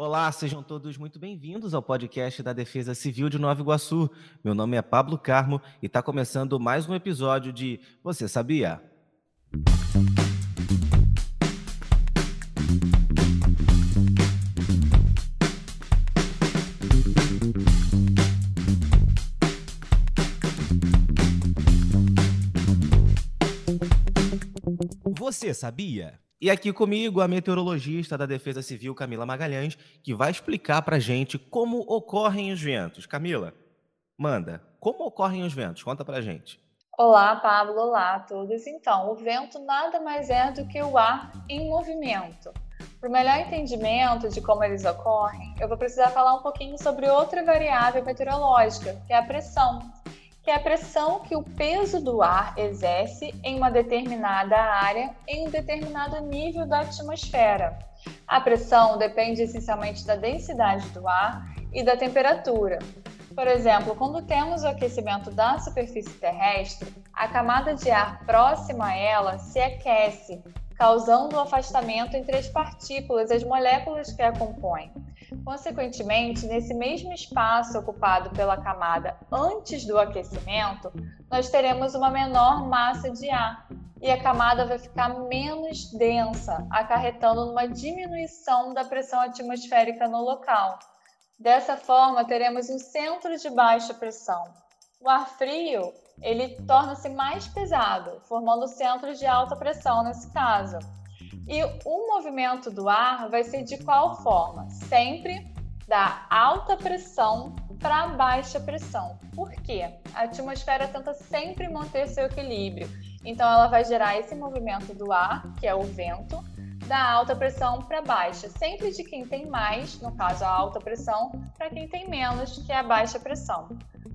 Olá, sejam todos muito bem-vindos ao podcast da Defesa Civil de Nova Iguaçu. Meu nome é Pablo Carmo e está começando mais um episódio de Você Sabia? Você sabia? E aqui comigo a meteorologista da Defesa Civil, Camila Magalhães, que vai explicar para gente como ocorrem os ventos. Camila, manda, como ocorrem os ventos? Conta para gente. Olá, Pablo. Olá a todos. Então, o vento nada mais é do que o ar em movimento. Para o melhor entendimento de como eles ocorrem, eu vou precisar falar um pouquinho sobre outra variável meteorológica, que é a pressão que é a pressão que o peso do ar exerce em uma determinada área em um determinado nível da atmosfera. A pressão depende essencialmente da densidade do ar e da temperatura. Por exemplo, quando temos o aquecimento da superfície terrestre, a camada de ar próxima a ela se aquece, causando o um afastamento entre as partículas, as moléculas que a compõem. Consequentemente, nesse mesmo espaço ocupado pela camada antes do aquecimento, nós teremos uma menor massa de ar e a camada vai ficar menos densa, acarretando numa diminuição da pressão atmosférica no local. Dessa forma, teremos um centro de baixa pressão. O ar frio, ele torna-se mais pesado, formando centros de alta pressão nesse caso. E o movimento do ar vai ser de qual forma? Sempre da alta pressão para baixa pressão. Por quê? A atmosfera tenta sempre manter seu equilíbrio. Então ela vai gerar esse movimento do ar, que é o vento, da alta pressão para baixa, sempre de quem tem mais, no caso a alta pressão, para quem tem menos, que é a baixa pressão.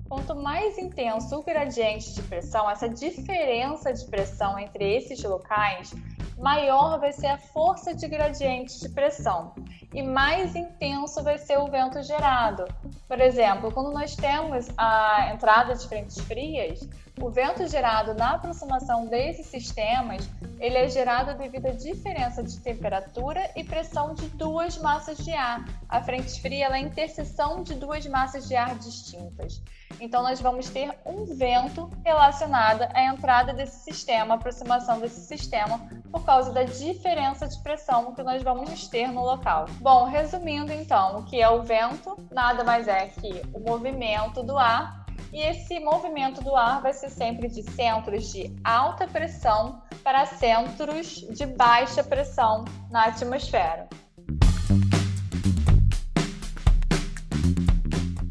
Quanto mais intenso o gradiente de pressão, essa diferença de pressão entre esses locais, maior vai ser a força de gradiente de pressão e mais intenso vai ser o vento gerado. Por exemplo, quando nós temos a entrada de frentes frias, o vento gerado na aproximação desses sistemas, ele é gerado devido à diferença de temperatura e pressão de duas massas de ar. A frente fria é a interseção de duas massas de ar distintas. Então, nós vamos ter um vento relacionado à entrada desse sistema, aproximação desse sistema, por causa da diferença de pressão que nós vamos ter no local. Bom, resumindo então, o que é o vento? Nada mais é que o movimento do ar e esse movimento do ar vai ser sempre de centros de alta pressão para centros de baixa pressão na atmosfera.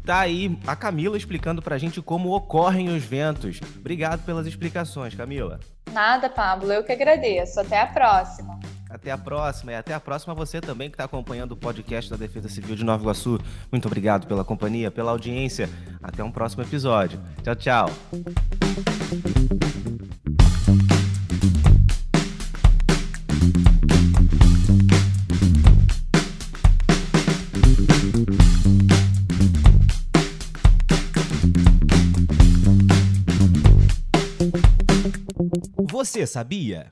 Tá aí a Camila explicando pra gente como ocorrem os ventos. Obrigado pelas explicações, Camila. Nada, Pablo, eu que agradeço. Até a próxima. Até a próxima e até a próxima você também que está acompanhando o podcast da Defesa Civil de Nova Iguaçu. Muito obrigado pela companhia, pela audiência. Até um próximo episódio. Tchau, tchau. Você sabia?